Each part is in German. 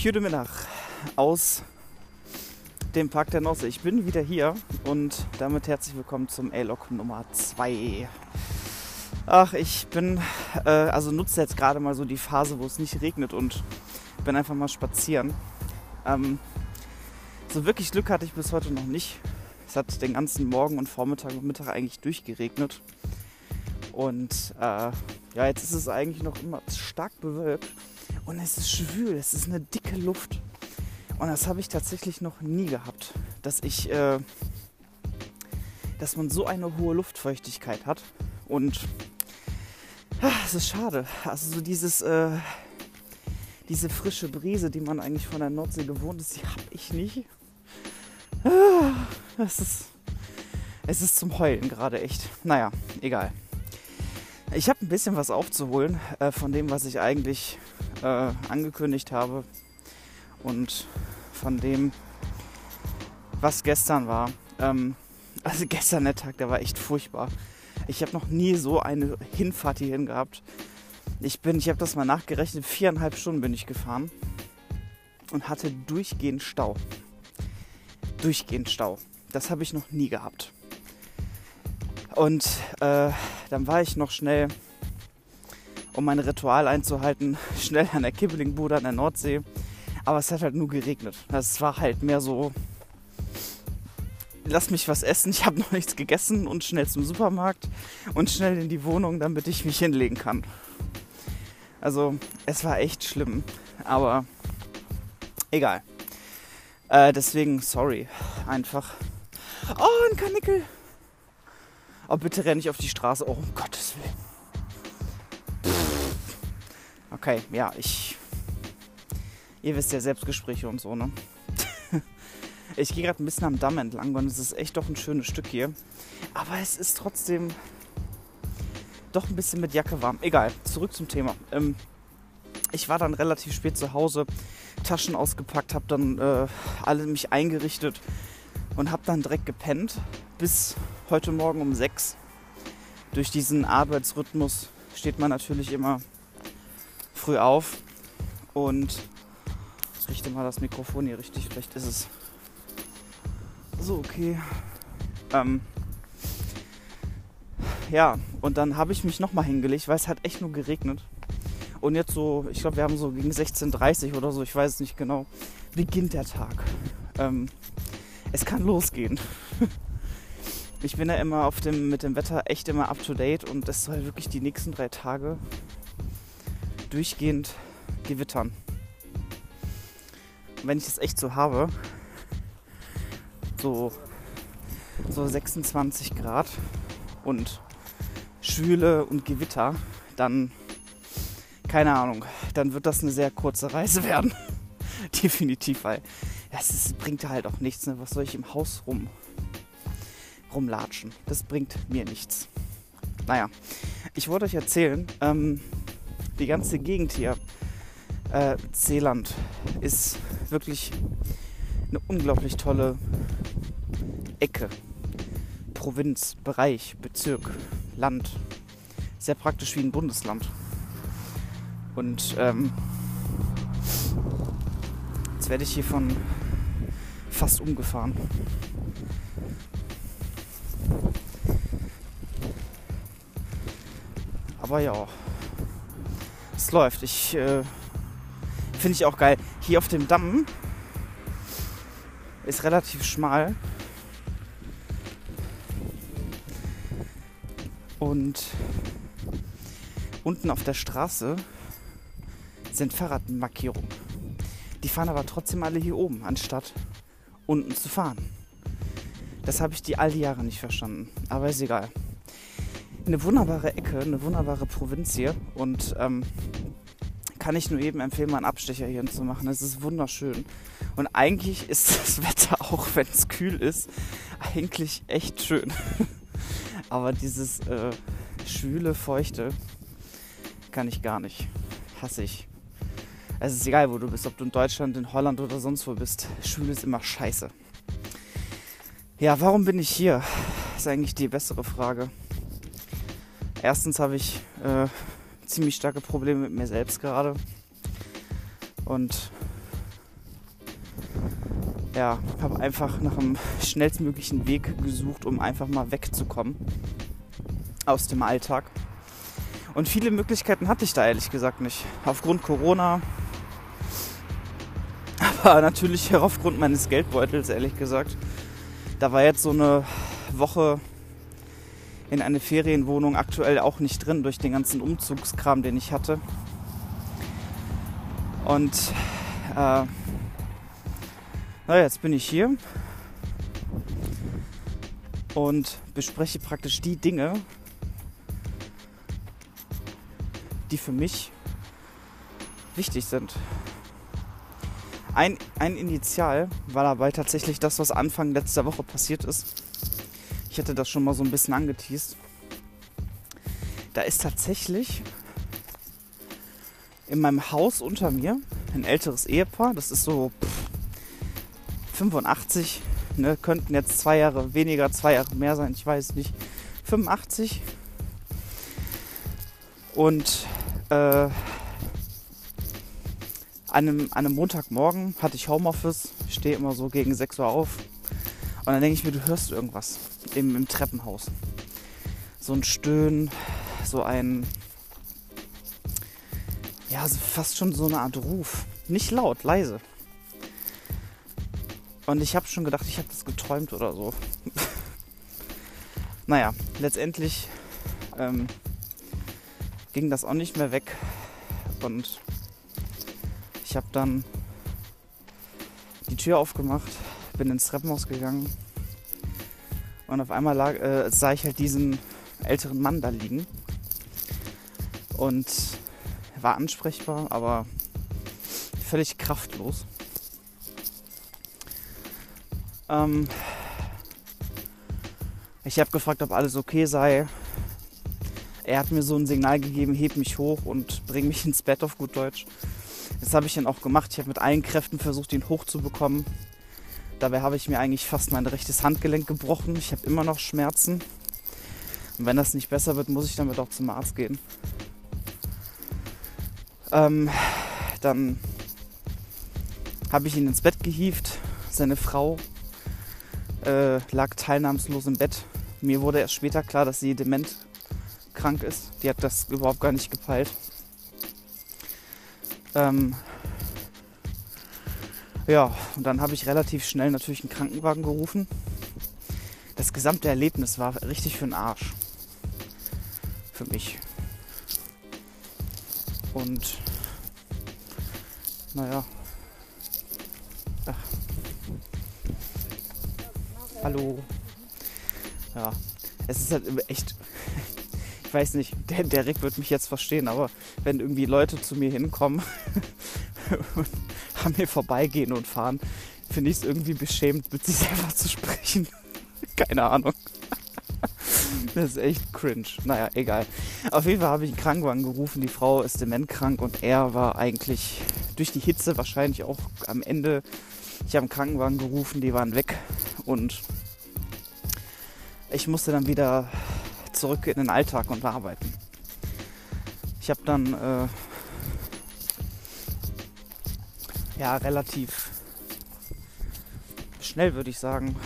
Goedemiddag aus dem Park der Nosse. Ich bin wieder hier und damit herzlich willkommen zum A-Log Nummer 2. Ach, ich bin, äh, also nutze jetzt gerade mal so die Phase, wo es nicht regnet und bin einfach mal spazieren. Ähm, so wirklich Glück hatte ich bis heute noch nicht. Es hat den ganzen Morgen und Vormittag und Mittag eigentlich durchgeregnet. Und äh, ja, jetzt ist es eigentlich noch immer stark bewölkt. Und es ist schwül, es ist eine dicke Luft. Und das habe ich tatsächlich noch nie gehabt, dass ich, äh, dass man so eine hohe Luftfeuchtigkeit hat. Und ah, es ist schade. Also so dieses, äh, diese frische Brise, die man eigentlich von der Nordsee gewohnt ist, die habe ich nicht. Ah, es ist, es ist zum Heulen gerade echt. Naja, egal. Ich habe ein bisschen was aufzuholen äh, von dem, was ich eigentlich äh, angekündigt habe und von dem, was gestern war. Ähm, also gestern der Tag, der war echt furchtbar. Ich habe noch nie so eine Hinfahrt hierhin gehabt. Ich bin, ich habe das mal nachgerechnet, viereinhalb Stunden bin ich gefahren und hatte durchgehend Stau. Durchgehend Stau. Das habe ich noch nie gehabt. Und äh, dann war ich noch schnell um mein Ritual einzuhalten, schnell an der Kibbelingbude an der Nordsee. Aber es hat halt nur geregnet. Es war halt mehr so, lass mich was essen, ich habe noch nichts gegessen und schnell zum Supermarkt und schnell in die Wohnung, damit ich mich hinlegen kann. Also es war echt schlimm, aber egal. Äh, deswegen sorry, einfach. Oh, ein Kanickel. Oh, bitte renn nicht auf die Straße. Oh, um Gottes Willen. Okay, ja, ich. Ihr wisst ja Selbstgespräche und so, ne? ich gehe gerade ein bisschen am Damm entlang und es ist echt doch ein schönes Stück hier. Aber es ist trotzdem doch ein bisschen mit Jacke warm. Egal, zurück zum Thema. Ähm, ich war dann relativ spät zu Hause, Taschen ausgepackt, habe dann äh, alle mich eingerichtet und habe dann direkt gepennt bis heute Morgen um sechs. Durch diesen Arbeitsrhythmus steht man natürlich immer früh auf und ich richte mal das Mikrofon hier richtig. Vielleicht ist es so okay. Ähm, ja, und dann habe ich mich nochmal hingelegt, weil es hat echt nur geregnet. Und jetzt so, ich glaube, wir haben so gegen 16.30 Uhr oder so, ich weiß es nicht genau, beginnt der Tag. Ähm, es kann losgehen. ich bin ja immer auf dem, mit dem Wetter echt immer up to date und es soll wirklich die nächsten drei Tage durchgehend gewittern. Wenn ich das echt so habe, so, so 26 Grad und Schwüle und Gewitter, dann, keine Ahnung, dann wird das eine sehr kurze Reise werden. Definitiv, weil es bringt halt auch nichts. Ne? Was soll ich im Haus rum, rumlatschen? Das bringt mir nichts. Naja, ich wollte euch erzählen, ähm, die ganze Gegend hier, äh, Seeland, ist wirklich eine unglaublich tolle Ecke. Provinz, Bereich, Bezirk, Land. Sehr praktisch wie ein Bundesland. Und ähm, jetzt werde ich hier von fast umgefahren. Aber ja, läuft. Ich äh, finde ich auch geil. Hier auf dem Damm ist relativ schmal. Und unten auf der Straße sind Fahrradmarkierungen. Die fahren aber trotzdem alle hier oben, anstatt unten zu fahren. Das habe ich die all die Jahre nicht verstanden. Aber ist egal eine wunderbare Ecke, eine wunderbare Provinz hier und ähm, kann ich nur eben empfehlen, mal einen Abstecher hier zu machen. Es ist wunderschön. Und eigentlich ist das Wetter, auch wenn es kühl ist, eigentlich echt schön. Aber dieses äh, schwüle, feuchte kann ich gar nicht. Hasse ich. Es ist egal, wo du bist, ob du in Deutschland, in Holland oder sonst wo bist. Schwül ist immer scheiße. Ja, warum bin ich hier? Ist eigentlich die bessere Frage. Erstens habe ich äh, ziemlich starke Probleme mit mir selbst gerade. Und ja, habe einfach nach einem schnellstmöglichen Weg gesucht, um einfach mal wegzukommen aus dem Alltag. Und viele Möglichkeiten hatte ich da ehrlich gesagt nicht. Aufgrund Corona, aber natürlich auch aufgrund meines Geldbeutels, ehrlich gesagt. Da war jetzt so eine Woche in eine Ferienwohnung aktuell auch nicht drin durch den ganzen Umzugskram, den ich hatte. Und äh, naja, jetzt bin ich hier und bespreche praktisch die Dinge, die für mich wichtig sind. Ein, ein Initial war dabei tatsächlich das, was Anfang letzter Woche passiert ist. Ich hatte das schon mal so ein bisschen angeteased. Da ist tatsächlich in meinem Haus unter mir ein älteres Ehepaar, das ist so pff, 85, ne, könnten jetzt zwei Jahre weniger, zwei Jahre mehr sein, ich weiß nicht, 85. Und äh, an, einem, an einem Montagmorgen hatte ich Homeoffice, stehe immer so gegen 6 Uhr auf. Und dann denke ich mir, du hörst irgendwas im, im Treppenhaus. So ein Stöhnen, so ein, ja, fast schon so eine Art Ruf. Nicht laut, leise. Und ich habe schon gedacht, ich habe das geträumt oder so. naja, letztendlich ähm, ging das auch nicht mehr weg. Und ich habe dann die Tür aufgemacht, bin ins Treppenhaus gegangen und auf einmal lag, äh, sah ich halt diesen älteren Mann da liegen. Und war ansprechbar, aber völlig kraftlos. Ähm, ich habe gefragt, ob alles okay sei. Er hat mir so ein Signal gegeben, heb mich hoch und bring mich ins Bett auf gut Deutsch. Das habe ich dann auch gemacht. Ich habe mit allen Kräften versucht, ihn hochzubekommen. Dabei habe ich mir eigentlich fast mein rechtes Handgelenk gebrochen. Ich habe immer noch Schmerzen. Und wenn das nicht besser wird, muss ich damit auch zum Arzt gehen. Ähm, dann habe ich ihn ins Bett gehievt. Seine Frau äh, lag teilnahmslos im Bett. Mir wurde erst später klar, dass sie dement krank ist. Die hat das überhaupt gar nicht gepeilt. Ähm, ja, und dann habe ich relativ schnell natürlich einen Krankenwagen gerufen. Das gesamte Erlebnis war richtig für den Arsch. Für mich. Und naja. Ach. Hallo. Ja. Es ist halt echt. Ich weiß nicht, der, der Rick wird mich jetzt verstehen, aber wenn irgendwie Leute zu mir hinkommen und an mir vorbeigehen und fahren, finde ich es irgendwie beschämt, mit sich selber zu sprechen. Keine Ahnung. Das ist echt cringe. Naja, egal. Auf jeden Fall habe ich einen Krankenwagen gerufen. Die Frau ist dementkrank und er war eigentlich durch die Hitze wahrscheinlich auch am Ende. Ich habe einen Krankenwagen gerufen, die waren weg und ich musste dann wieder zurück in den Alltag und arbeiten. Ich habe dann äh, ja, relativ schnell, würde ich sagen,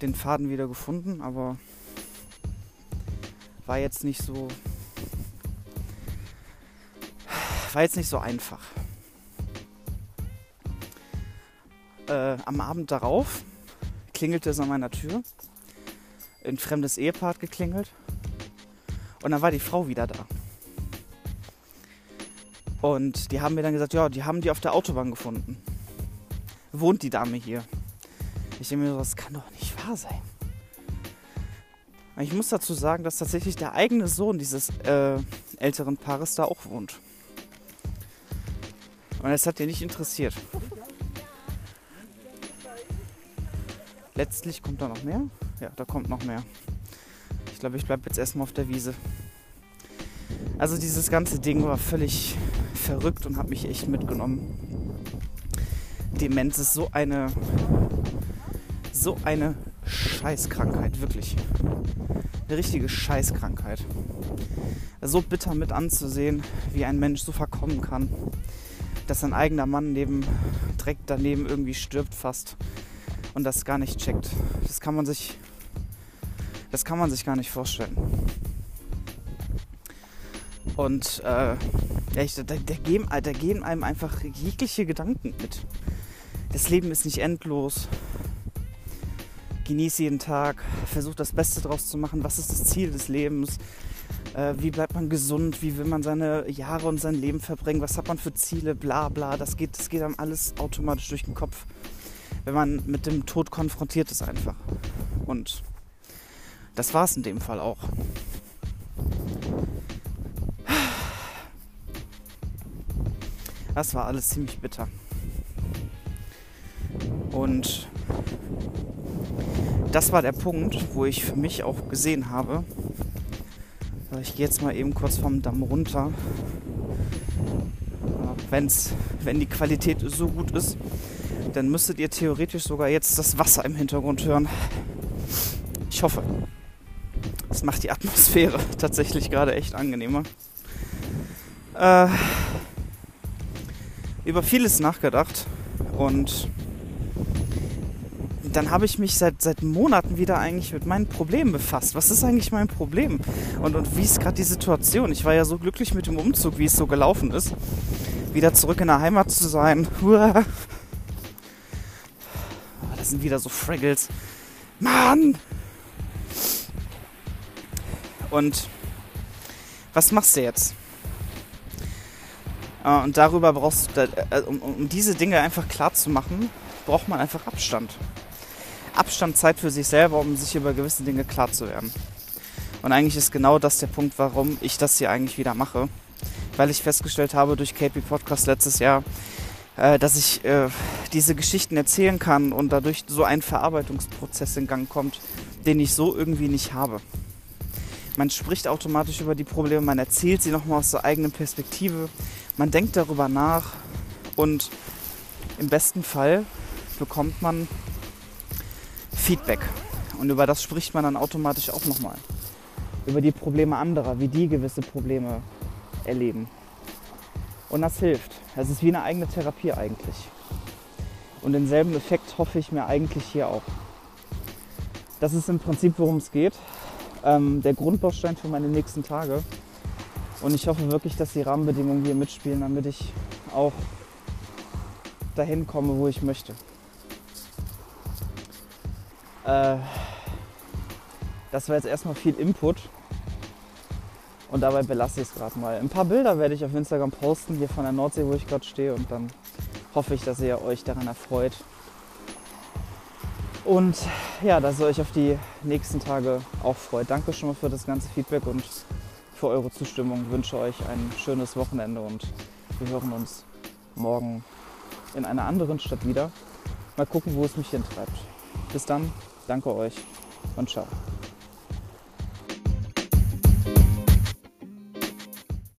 den Faden wieder gefunden, aber war jetzt nicht so war jetzt nicht so einfach. Äh, am Abend darauf klingelte es an meiner Tür. Ein fremdes Ehepaar hat geklingelt. Und dann war die Frau wieder da. Und die haben mir dann gesagt, ja, die haben die auf der Autobahn gefunden. Wohnt die Dame hier? Ich denke mir so, das kann doch nicht wahr sein. Ich muss dazu sagen, dass tatsächlich der eigene Sohn dieses äh, älteren Paares da auch wohnt. Und es hat dir nicht interessiert. Letztlich kommt da noch mehr. Ja, da kommt noch mehr. Ich glaube, ich bleibe jetzt erstmal auf der Wiese. Also dieses ganze Ding war völlig verrückt und hat mich echt mitgenommen. Demenz ist so eine so eine Scheißkrankheit, wirklich. Eine richtige Scheißkrankheit. So bitter mit anzusehen, wie ein Mensch so verkommen kann. dass sein eigener Mann neben, direkt daneben irgendwie stirbt fast und das gar nicht checkt. Das kann man sich, das kann man sich gar nicht vorstellen. Und äh, ja, ich, da, da, gehen, da gehen einem einfach jegliche Gedanken mit. Das Leben ist nicht endlos. Genieß jeden Tag, versuch das Beste draus zu machen. Was ist das Ziel des Lebens? Äh, wie bleibt man gesund? Wie will man seine Jahre und sein Leben verbringen? Was hat man für Ziele? Bla bla. Das geht, das geht einem alles automatisch durch den Kopf, wenn man mit dem Tod konfrontiert ist einfach. Und das war es in dem Fall auch. Das war alles ziemlich bitter. Und das war der Punkt, wo ich für mich auch gesehen habe, ich gehe jetzt mal eben kurz vom Damm runter. Wenn's, wenn die Qualität so gut ist, dann müsstet ihr theoretisch sogar jetzt das Wasser im Hintergrund hören. Ich hoffe. Das macht die Atmosphäre tatsächlich gerade echt angenehmer. Äh, über vieles nachgedacht und dann habe ich mich seit, seit Monaten wieder eigentlich mit meinen Problemen befasst. Was ist eigentlich mein Problem? Und, und wie ist gerade die Situation? Ich war ja so glücklich mit dem Umzug, wie es so gelaufen ist. Wieder zurück in der Heimat zu sein. Das sind wieder so Fraggles. Mann! Und was machst du jetzt? Äh, und darüber brauchst du, äh, um, um diese Dinge einfach klar zu machen, braucht man einfach Abstand. Abstand, Zeit für sich selber, um sich über gewisse Dinge klar zu werden. Und eigentlich ist genau das der Punkt, warum ich das hier eigentlich wieder mache. Weil ich festgestellt habe durch KP Podcast letztes Jahr, äh, dass ich diese Geschichten erzählen kann und dadurch so ein Verarbeitungsprozess in Gang kommt, den ich so irgendwie nicht habe. Man spricht automatisch über die Probleme, man erzählt sie nochmal aus der eigenen Perspektive, man denkt darüber nach und im besten Fall bekommt man Feedback. Und über das spricht man dann automatisch auch nochmal. Über die Probleme anderer, wie die gewisse Probleme erleben. Und das hilft. Das ist wie eine eigene Therapie eigentlich. Und denselben Effekt hoffe ich mir eigentlich hier auch. Das ist im Prinzip, worum es geht. Ähm, der Grundbaustein für meine nächsten Tage. Und ich hoffe wirklich, dass die Rahmenbedingungen hier mitspielen, damit ich auch dahin komme, wo ich möchte. Äh, das war jetzt erstmal viel Input. Und dabei belasse ich es gerade mal. Ein paar Bilder werde ich auf Instagram posten, hier von der Nordsee, wo ich gerade stehe. Und dann hoffe ich, dass ihr euch daran erfreut. Und ja, dass ihr euch auf die nächsten Tage auch freut. Danke schon mal für das ganze Feedback und für eure Zustimmung. Wünsche euch ein schönes Wochenende und wir hören uns morgen in einer anderen Stadt wieder. Mal gucken, wo es mich hintreibt. Bis dann. Danke euch und ciao.